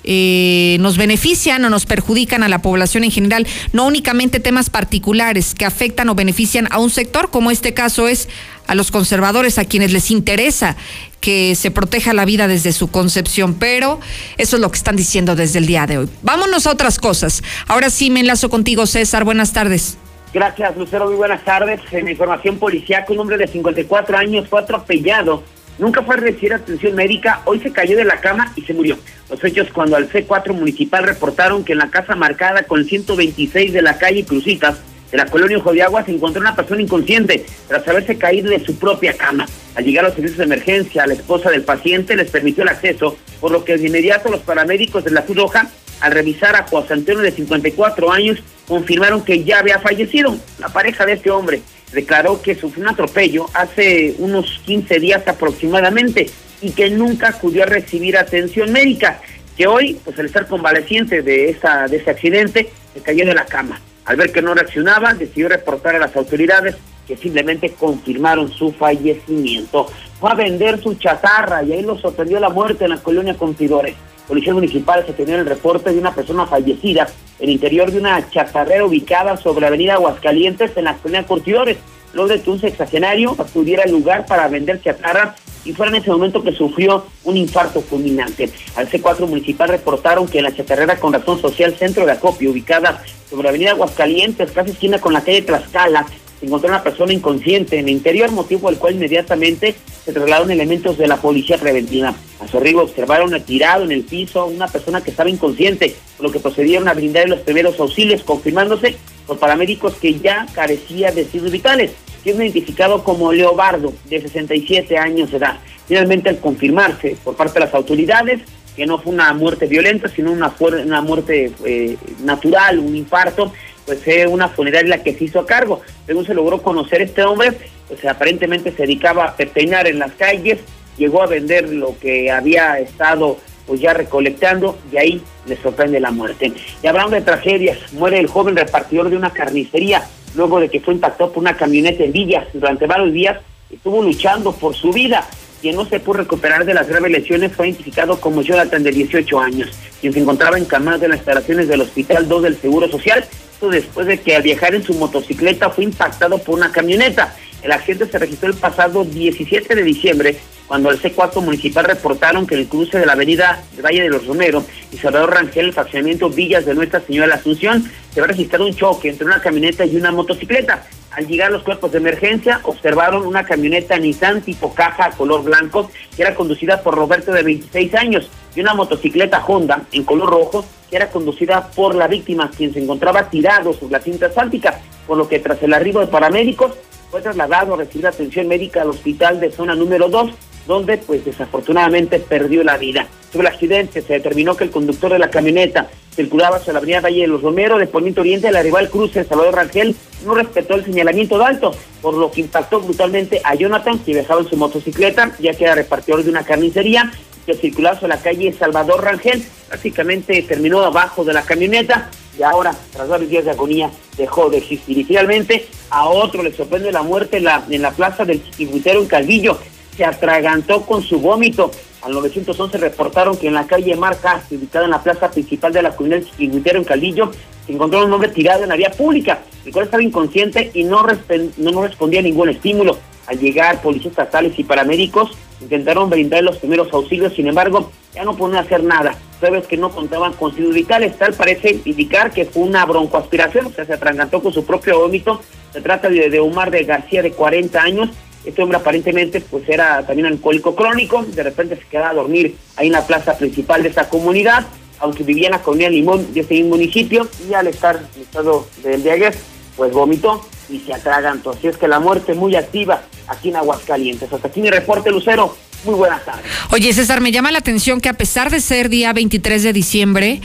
eh, nos benefician o nos perjudican a la población en general, no únicamente temas particulares que afectan o benefician a un sector, como este caso es a los conservadores, a quienes les interesa que se proteja la vida desde su concepción, pero eso es lo que están diciendo desde el día de hoy. Vámonos a otras cosas. Ahora sí me enlazo contigo, César. Buenas tardes. Gracias, Lucero. Muy buenas tardes. En información policial, un hombre de 54 años fue atropellado Nunca fue a recibir atención médica, hoy se cayó de la cama y se murió. Los hechos cuando al C4 municipal reportaron que en la casa marcada con 126 de la calle Crucitas, de la colonia Ojo de Agua, se encontró una persona inconsciente tras haberse caído de su propia cama. Al llegar a los servicios de emergencia, la esposa del paciente les permitió el acceso, por lo que de inmediato los paramédicos de la Cruz Roja, al revisar a José Antonio de 54 años, confirmaron que ya había fallecido. La pareja de este hombre declaró que sufrió un atropello hace unos 15 días aproximadamente y que nunca acudió a recibir atención médica, que hoy, pues al estar convaleciente de, esa, de ese accidente, se cayó de la cama. Al ver que no reaccionaba, decidió reportar a las autoridades que simplemente confirmaron su fallecimiento. Fue a vender su chatarra y ahí lo sorprendió la muerte en la colonia Confidores. Policías municipales se tenía el reporte de una persona fallecida en el interior de una chatarrera ubicada sobre la avenida Aguascalientes en la colonia Curtidores. Luego de que un sexagenario acudiera al lugar para vender chatarra y fuera en ese momento que sufrió un infarto fulminante. Al C4 municipal reportaron que en la chatarrera con razón social Centro de Acopio, ubicada sobre la avenida Aguascalientes, casi esquina con la calle Tlaxcala, se encontró una persona inconsciente en el interior, motivo por el cual inmediatamente se trasladaron elementos de la policía preventiva. A su arribo observaron tirado en el piso una persona que estaba inconsciente, por lo que procedieron a brindar los primeros auxilios, confirmándose por paramédicos que ya carecía de signos vitales, siendo identificado como Leobardo, de 67 años de edad. Finalmente, al confirmarse por parte de las autoridades que no fue una muerte violenta, sino una, una muerte eh, natural, un infarto, pues fue una funeraria la que se hizo cargo. Según se logró conocer este hombre, pues aparentemente se dedicaba a peinar en las calles, llegó a vender lo que había estado pues ya recolectando y ahí le sorprende la muerte. Y hablando de tragedias, muere el joven repartidor de una carnicería luego de que fue impactado por una camioneta en Villas. Durante varios días estuvo luchando por su vida. Quien no se pudo recuperar de las graves lesiones fue identificado como Jonathan de 18 años, quien se encontraba encamado en las instalaciones del Hospital 2 del Seguro Social después de que al viajar en su motocicleta fue impactado por una camioneta. El accidente se registró el pasado 17 de diciembre cuando el C4 municipal reportaron que en el cruce de la avenida Valle de los Romero y Salvador Rangel, el fraccionamiento Villas de Nuestra Señora de la Asunción, se va a registrar un choque entre una camioneta y una motocicleta. Al llegar los cuerpos de emergencia, observaron una camioneta Nissan tipo caja color blanco que era conducida por Roberto de 26 años y una motocicleta Honda en color rojo que era conducida por la víctima, quien se encontraba tirado sobre la cinta asfáltica, por lo que tras el arribo de paramédicos fue trasladado a recibir atención médica al hospital de zona número 2, donde pues desafortunadamente perdió la vida. Sobre el accidente se determinó que el conductor de la camioneta circulaba hacia la avenida Valle de los Romero de Poniente Oriente al arribar al cruce Salvador Rangel no respetó el señalamiento de alto, por lo que impactó brutalmente a Jonathan, que viajaba en su motocicleta, ya que era repartidor de una carnicería, que circulaba sobre la calle Salvador Rangel, prácticamente terminó abajo de la camioneta y ahora, tras varios días de agonía, dejó de existir. Y finalmente, a otro le sorprende la muerte en la, en la plaza del Chiquihuitero en Calvillo. Se atragantó con su vómito. Al 911 reportaron que en la calle Marca, ubicada en la plaza principal de la comunidad del Chiquihuitero en Calvillo, se encontró un hombre tirado en la vía pública, el cual estaba inconsciente y no, no, no respondía a ningún estímulo. Al llegar policías estatales y paramédicos intentaron brindar los primeros auxilios, sin embargo, ya no podían hacer nada. Sabes que no contaban con signos vitales, tal parece indicar que fue una broncoaspiración, o sea, se atragantó con su propio vómito. Se trata de, de Omar de García, de 40 años. Este hombre aparentemente pues era también alcohólico crónico, de repente se quedaba a dormir ahí en la plaza principal de esta comunidad, aunque vivía en la comunidad Limón de ese mismo municipio, y al estar en estado de embriaguez, pues vomitó y se atragantó. Así es que la muerte muy activa aquí en Aguascalientes. Hasta aquí mi reporte, Lucero. Muy buenas tardes. Oye, César, me llama la atención que a pesar de ser día 23 de diciembre,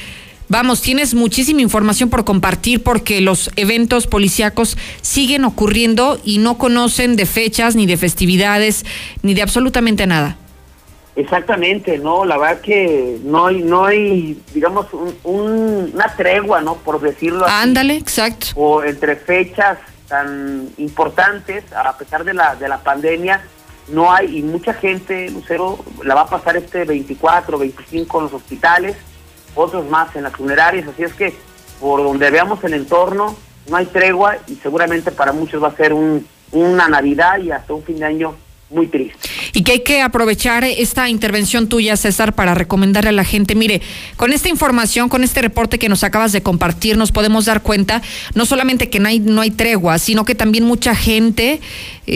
Vamos, tienes muchísima información por compartir porque los eventos policíacos siguen ocurriendo y no conocen de fechas, ni de festividades, ni de absolutamente nada. Exactamente, no, la verdad que no hay, no hay, digamos, un, una tregua, ¿no? Por decirlo así. Ándale, exacto. O entre fechas tan importantes, a pesar de la, de la pandemia, no hay, y mucha gente, Lucero, la va a pasar este 24, 25 en los hospitales, otros más en las funerarias, así es que por donde veamos el entorno, no hay tregua y seguramente para muchos va a ser un, una Navidad y hasta un fin de año muy triste. Y que hay que aprovechar esta intervención tuya, César, para recomendarle a la gente, mire, con esta información, con este reporte que nos acabas de compartir, nos podemos dar cuenta no solamente que no hay, no hay tregua, sino que también mucha gente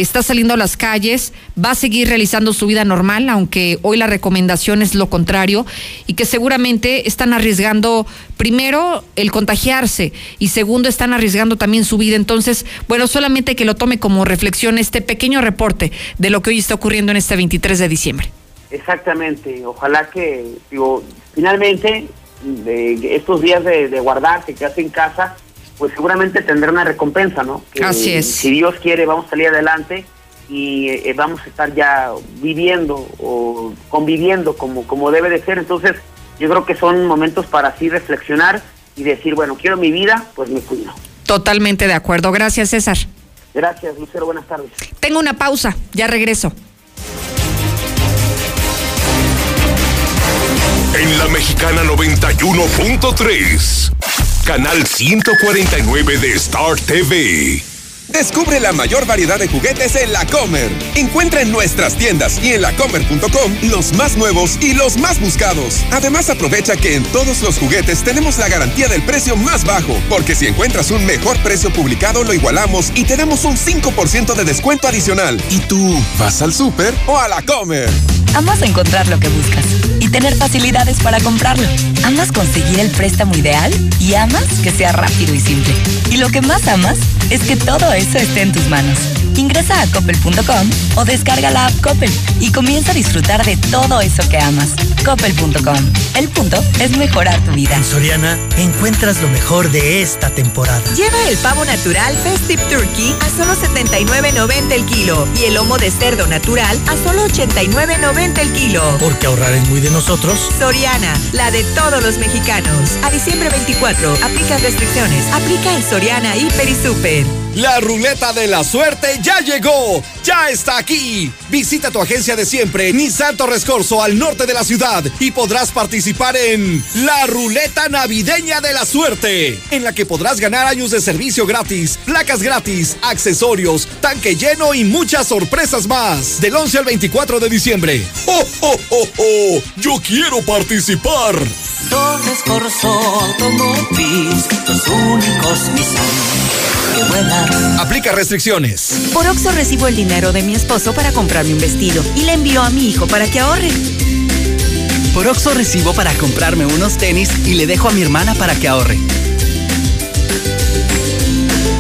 está saliendo a las calles, va a seguir realizando su vida normal, aunque hoy la recomendación es lo contrario, y que seguramente están arriesgando, primero, el contagiarse, y segundo, están arriesgando también su vida. Entonces, bueno, solamente que lo tome como reflexión este pequeño reporte de lo que hoy está ocurriendo en este 23 de diciembre. Exactamente, ojalá que, digo, finalmente, de estos días de, de guardarse, que hace en casa, pues seguramente tendrá una recompensa, ¿no? Así es. Si Dios quiere, vamos a salir adelante y eh, vamos a estar ya viviendo o conviviendo como, como debe de ser. Entonces, yo creo que son momentos para así reflexionar y decir, bueno, quiero mi vida, pues me cuido. Totalmente de acuerdo. Gracias, César. Gracias, Lucero. Buenas tardes. Tengo una pausa, ya regreso. En la mexicana 91.3, canal 149 de Star TV. Descubre la mayor variedad de juguetes en La Comer. Encuentra en nuestras tiendas y en lacomer.com los más nuevos y los más buscados. Además, aprovecha que en todos los juguetes tenemos la garantía del precio más bajo, porque si encuentras un mejor precio publicado, lo igualamos y te damos un 5% de descuento adicional. ¿Y tú vas al súper o a La Comer? Amas encontrar lo que buscas tener facilidades para comprarlo. Amas conseguir el préstamo ideal y amas que sea rápido y simple. Y lo que más amas es que todo eso esté en tus manos. Ingresa a coppel.com o descarga la app Coppel y comienza a disfrutar de todo eso que amas. Coppel.com. El punto es mejorar tu vida. En Soriana encuentras lo mejor de esta temporada. Lleva el pavo natural Festive Turkey a solo 79.90 el kilo y el lomo de cerdo natural a solo 89.90 el kilo. Porque ahorrar es muy de nosotros. Soriana, la de todos los mexicanos. A diciembre 24, aplica restricciones. Aplica en Soriana, Hiper y Super. La ruleta de la suerte ya llegó, ya está aquí. Visita tu agencia de siempre, Nissan Torres Corso, al norte de la ciudad, y podrás participar en la ruleta navideña de la suerte, en la que podrás ganar años de servicio gratis, placas gratis, accesorios, tanque lleno y muchas sorpresas más. Del 11 al 24 de diciembre. ¡Oh, oh, oh, oh! ¡Yo quiero participar! Torres Corso Automotriz, los únicos Nissan que. Aplica restricciones. Por Oxo recibo el dinero de mi esposo para comprarme un vestido y le envío a mi hijo para que ahorre. Por Oxo recibo para comprarme unos tenis y le dejo a mi hermana para que ahorre.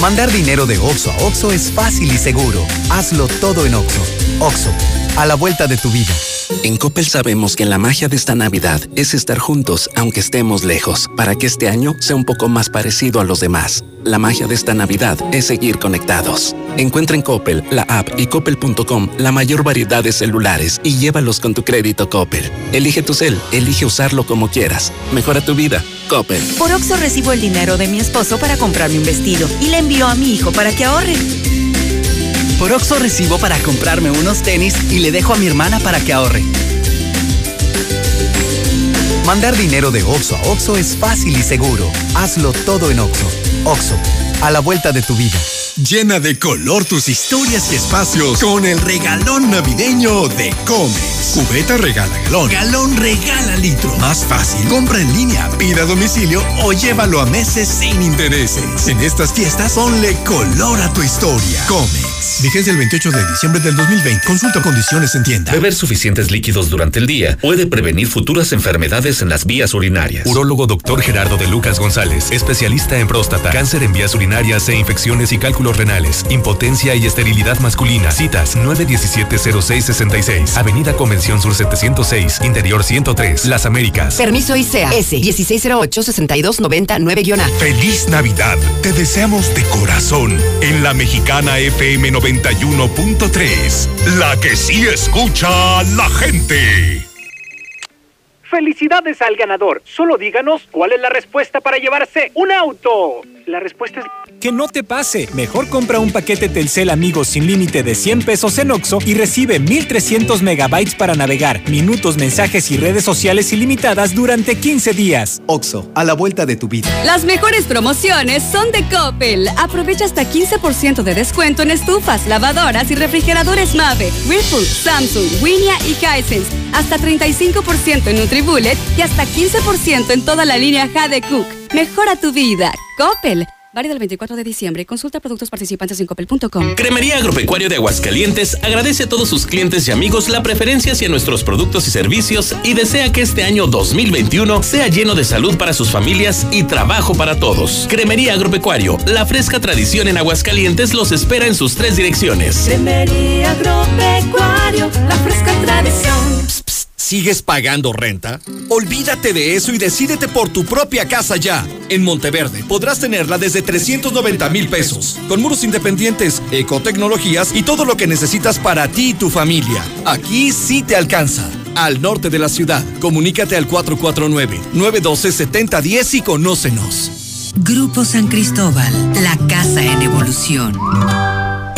Mandar dinero de Oxo a Oxo es fácil y seguro. Hazlo todo en Oxo. Oxo, a la vuelta de tu vida. En Coppel sabemos que la magia de esta Navidad es estar juntos aunque estemos lejos, para que este año sea un poco más parecido a los demás. La magia de esta Navidad es seguir conectados. Encuentra en Coppel, la app y coppel.com la mayor variedad de celulares y llévalos con tu crédito Coppel. Elige tu cel, elige usarlo como quieras. Mejora tu vida. Coppel. Por Oxo recibo el dinero de mi esposo para comprarme un vestido y le envío a mi hijo para que ahorre. Por Oxo recibo para comprarme unos tenis y le dejo a mi hermana para que ahorre. Mandar dinero de Oxo a Oxo es fácil y seguro. Hazlo todo en Oxo. Oxo, a la vuelta de tu vida. Llena de color tus historias y espacios con el regalón navideño de Comex. Cubeta regala galón. Galón regala litro. Más fácil. Compra en línea, pida a domicilio o llévalo a meses sin intereses. En estas fiestas, ponle color a tu historia. Comex. Vigencia el 28 de diciembre del 2020. Consulta condiciones en tienda. Beber suficientes líquidos durante el día puede prevenir futuras enfermedades en las vías urinarias. Urólogo doctor Gerardo de Lucas González, especialista en próstata, cáncer en vías urinarias e infecciones y cálculos renales, impotencia y esterilidad masculina. Citas 917-0666, Avenida Convención Sur 706, Interior 103, Las Américas. Permiso ICEA S 1608-6299-A. Feliz Navidad. Te deseamos de corazón en la mexicana FM 91.3, la que sí escucha la gente. Felicidades al ganador. Solo díganos cuál es la respuesta para llevarse un auto. La respuesta es... Que no te pase. Mejor compra un paquete Telcel Amigos sin límite de 100 pesos en Oxo y recibe 1300 megabytes para navegar, minutos, mensajes y redes sociales ilimitadas durante 15 días. Oxo, a la vuelta de tu vida. Las mejores promociones son de Coppel. Aprovecha hasta 15% de descuento en estufas, lavadoras y refrigeradores Mave, Whirlpool, Samsung, Winia y Hisense. Hasta 35% en NutriBullet y hasta 15% en toda la línea Jade Cook. Mejora tu vida. Coppel. Válido el 24 de diciembre. Consulta productos participantes en coppel.com. Cremería Agropecuario de Aguascalientes agradece a todos sus clientes y amigos la preferencia hacia nuestros productos y servicios y desea que este año 2021 sea lleno de salud para sus familias y trabajo para todos. Cremería Agropecuario, la fresca tradición en Aguascalientes los espera en sus tres direcciones. Cremería Agropecuario, la fresca tradición. ¿Sigues pagando renta? Olvídate de eso y decídete por tu propia casa ya. En Monteverde podrás tenerla desde 390 mil pesos, con muros independientes, ecotecnologías y todo lo que necesitas para ti y tu familia. Aquí sí te alcanza. Al norte de la ciudad, comunícate al 449-912-7010 y conócenos. Grupo San Cristóbal, la casa en evolución.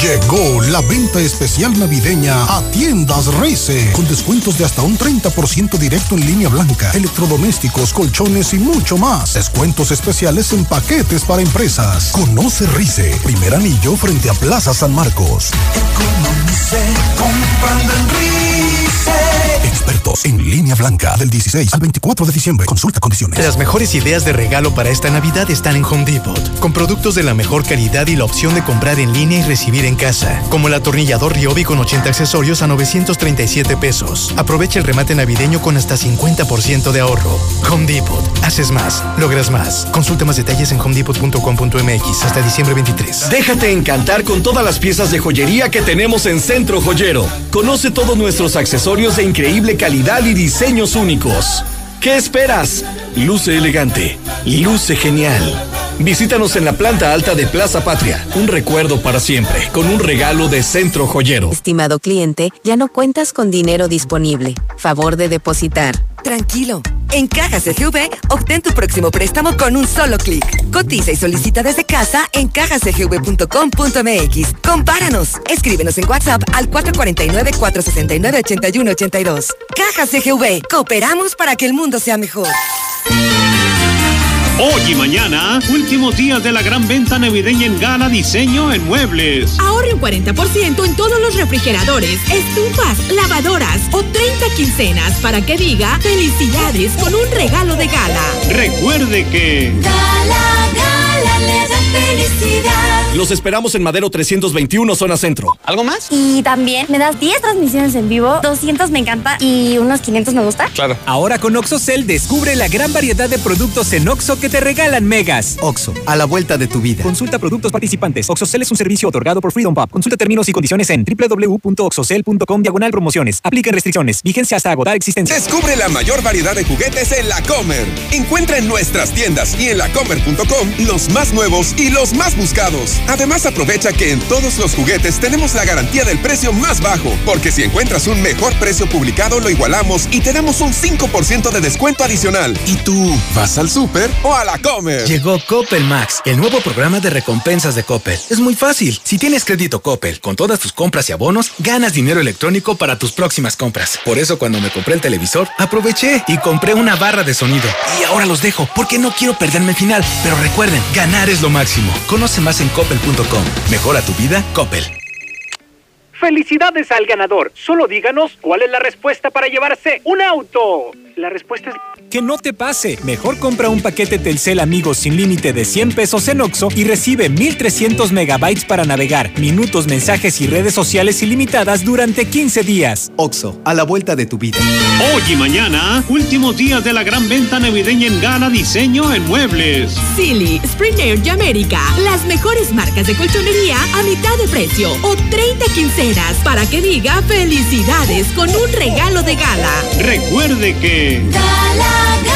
Llegó la venta especial navideña a Tiendas Rice, con descuentos de hasta un 30% directo en línea blanca, electrodomésticos, colchones y mucho más. Descuentos especiales en paquetes para empresas. Conoce Rice, primer anillo frente a Plaza San Marcos. comprando en. Expertos en línea blanca del 16 al 24 de diciembre. Consulta condiciones. Las mejores ideas de regalo para esta Navidad están en Home Depot, con productos de la mejor calidad y la opción de comprar en línea y recibir en casa, como el atornillador Ryobi con 80 accesorios a 937 pesos. Aprovecha el remate navideño con hasta 50% de ahorro. Home Depot. Haces más, logras más. Consulta más detalles en homedepot.com.mx hasta diciembre 23. Déjate encantar con todas las piezas de joyería que tenemos en Centro Joyero. Conoce todos nuestros accesorios de increíble calidad y diseños únicos. ¿Qué esperas? Luce elegante, luce genial. Visítanos en la planta alta de Plaza Patria. Un recuerdo para siempre, con un regalo de Centro Joyero. Estimado cliente, ya no cuentas con dinero disponible. Favor de depositar. Tranquilo, En Cajas CGV, obtén tu próximo préstamo con un solo clic. Cotiza y solicita desde casa en cajascgv.com.mx. Compáranos. Escríbenos en WhatsApp al 449-469-8182. Cajas CGV. Cooperamos para que el mundo sea mejor. Hoy y mañana, últimos días de la gran venta navideña en Gala Diseño en Muebles. Ahorre un 40% en todos los refrigeradores, estufas, lavadoras o 30 quincenas para que diga felicidades con un regalo de Gala. Recuerde que... Gala, Gala felicidad. Los esperamos en Madero 321, zona centro. ¿Algo más? Y también me das 10 transmisiones en vivo, 200 me encanta y unos 500 me gusta. Claro. Ahora con OxoCell descubre la gran variedad de productos en Oxo que te regalan megas. Oxo, a la vuelta de tu vida. Consulta productos participantes. OxoCell es un servicio otorgado por Freedom Pop. Consulta términos y condiciones en www.oxocell.com diagonal promociones. Apliquen restricciones. Vigencia hasta agotar existencia. Descubre la mayor variedad de juguetes en La Comer. Encuentra en nuestras tiendas y en lacomer.com los más nuevos y los más buscados. Además, aprovecha que en todos los juguetes tenemos la garantía del precio más bajo, porque si encuentras un mejor precio publicado, lo igualamos y te damos un 5% de descuento adicional. ¿Y tú vas al súper o a la Comer? Llegó Coppel Max, el nuevo programa de recompensas de Coppel. Es muy fácil. Si tienes crédito Coppel con todas tus compras y abonos, ganas dinero electrónico para tus próximas compras. Por eso cuando me compré el televisor, aproveché y compré una barra de sonido. Y ahora los dejo porque no quiero perderme el final. Pero recuerden, ganar es lo máximo. Conoce más en coppel.com. Mejora tu vida, Coppel. Felicidades al ganador. Solo díganos cuál es la respuesta para llevarse un auto. La respuesta es... Que no te pase. Mejor compra un paquete Telcel Amigos sin límite de 100 pesos en Oxo y recibe 1300 megabytes para navegar, minutos, mensajes y redes sociales ilimitadas durante 15 días. Oxo, a la vuelta de tu vida. Hoy y mañana, últimos días de la gran venta navideña en Gala Diseño en Muebles. Silly, Spring Air y América. Las mejores marcas de colchonería a mitad de precio o 30 quincenas para que diga felicidades con un regalo de gala. Recuerde que... Gala, Gala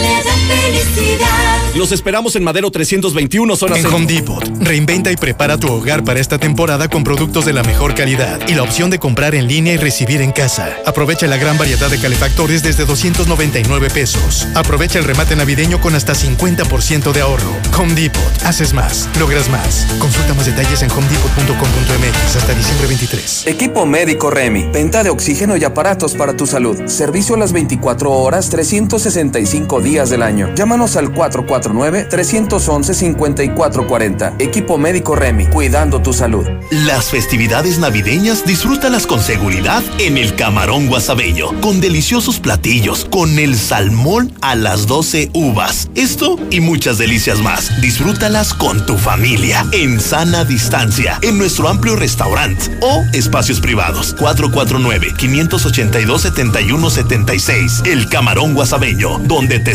le da felicidad. Los esperamos en Madero 321, zona En centro. Home Depot, reinventa y prepara tu hogar para esta temporada con productos de la mejor calidad y la opción de comprar en línea y recibir en casa. Aprovecha la gran variedad de calefactores desde 299 pesos. Aprovecha el remate navideño con hasta 50% de ahorro. Home Depot, haces más, logras más. Consulta más detalles en homedepot.com.mx hasta diciembre 23. Equipo médico Remy. Venta de oxígeno y aparatos para tu salud. Servicio a las 24 horas, 365 días del año. Llámanos al 449-311-5440. Equipo médico Remy. Cuidando tu salud. Las festividades navideñas disfrútalas con seguridad en el Camarón Guasabeño, con deliciosos platillos, con el salmón a las 12 uvas. Esto y muchas delicias más. Disfrútalas con tu familia, en sana distancia, en nuestro amplio restaurante o espacios privados. 449-582-7176. El Camarón Guasabeño, donde te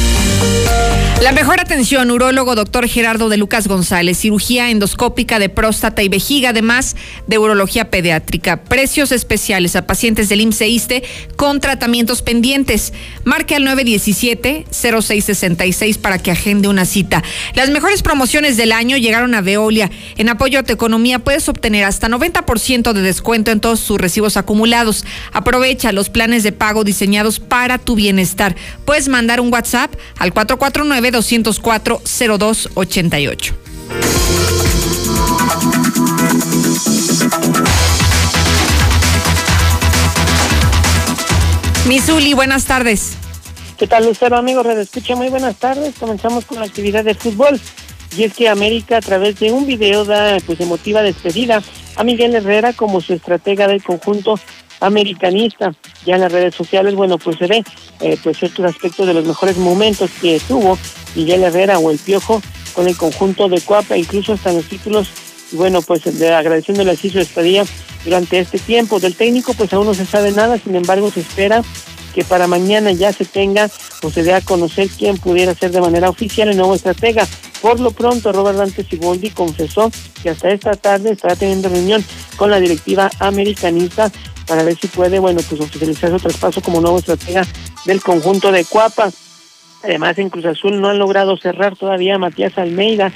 La mejor atención, urólogo doctor Gerardo de Lucas González, cirugía endoscópica de próstata y vejiga, además de urología pediátrica. Precios especiales a pacientes del IMSS e con tratamientos pendientes. Marque al 917-0666 para que agende una cita. Las mejores promociones del año llegaron a Veolia. En apoyo a tu economía puedes obtener hasta 90% de descuento en todos sus recibos acumulados. Aprovecha los planes de pago diseñados para tu bienestar. Puedes mandar un WhatsApp al 449-204-0288. Misuli, buenas tardes. ¿Qué tal, Lucero, amigos? Red Escucha, muy buenas tardes. Comenzamos con la actividad de fútbol. Y es que América, a través de un video, da pues emotiva despedida a Miguel Herrera como su estratega del conjunto americanista. Ya en las redes sociales, bueno, pues se ve eh, pues ciertos aspectos de los mejores momentos que tuvo Miguel Herrera o el Piojo con el conjunto de Cuapa, incluso hasta los títulos, y bueno, pues de, agradeciéndole así su estadía durante este tiempo. Del técnico, pues aún no se sabe nada, sin embargo, se espera que para mañana ya se tenga o se dé a conocer quién pudiera ser de manera oficial el nuevo estratega. Por lo pronto, Robert Dante Siboldi confesó que hasta esta tarde estará teniendo reunión con la directiva americanista para ver si puede, bueno, pues oficializar su traspaso como nuevo estratega del conjunto de Cuapa. Además, en Cruz Azul no han logrado cerrar todavía a Matías Almeida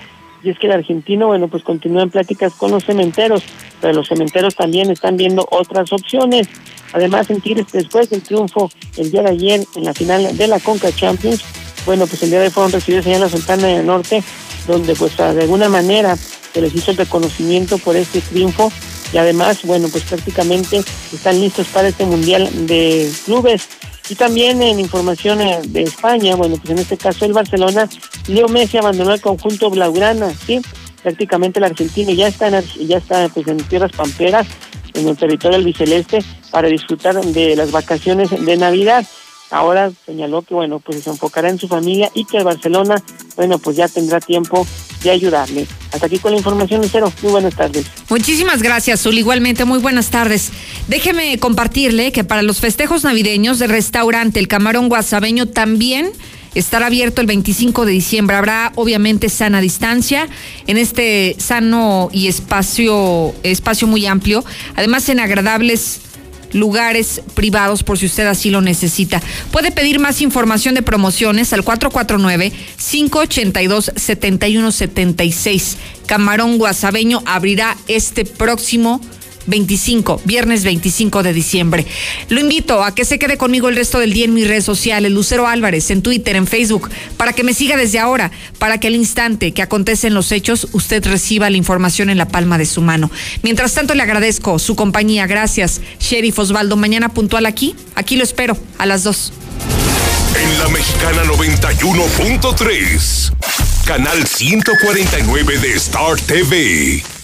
y es que el argentino, bueno, pues continúa en pláticas con los cementeros, pero los cementeros también están viendo otras opciones. Además, en Tigres, después del triunfo el día de ayer en la final de la Conca Champions, bueno, pues el día de hoy fueron recibidos allá en la Sultana del Norte, donde pues de alguna manera se les hizo el reconocimiento por este triunfo y además, bueno, pues prácticamente están listos para este Mundial de Clubes. Y también en información eh, de España, bueno, pues en este caso el Barcelona, Leo Messi abandonó el conjunto Blaugrana, ¿sí? Prácticamente el argentino ya está en, ya está pues en tierras pamperas, en el territorio albiceleste, para disfrutar de las vacaciones de Navidad. Ahora señaló que, bueno, pues se enfocará en su familia y que el Barcelona, bueno, pues ya tendrá tiempo de ayudarle. Hasta aquí con la información, Lucero. Muy buenas tardes. Muchísimas gracias, Zul. Igualmente, muy buenas tardes. Déjeme compartirle que para los festejos navideños del restaurante El Camarón Guasabeño también estará abierto el 25 de diciembre. Habrá obviamente sana distancia en este sano y espacio, espacio muy amplio. Además en agradables lugares privados por si usted así lo necesita. Puede pedir más información de promociones al 449-582-7176. Camarón Guasabeño abrirá este próximo 25, viernes 25 de diciembre. Lo invito a que se quede conmigo el resto del día en mis redes sociales, Lucero Álvarez, en Twitter, en Facebook, para que me siga desde ahora, para que al instante que acontecen los hechos, usted reciba la información en la palma de su mano. Mientras tanto, le agradezco su compañía. Gracias, Sheriff Osvaldo. Mañana puntual aquí. Aquí lo espero, a las 2. En la Mexicana 91.3, canal 149 de Star TV.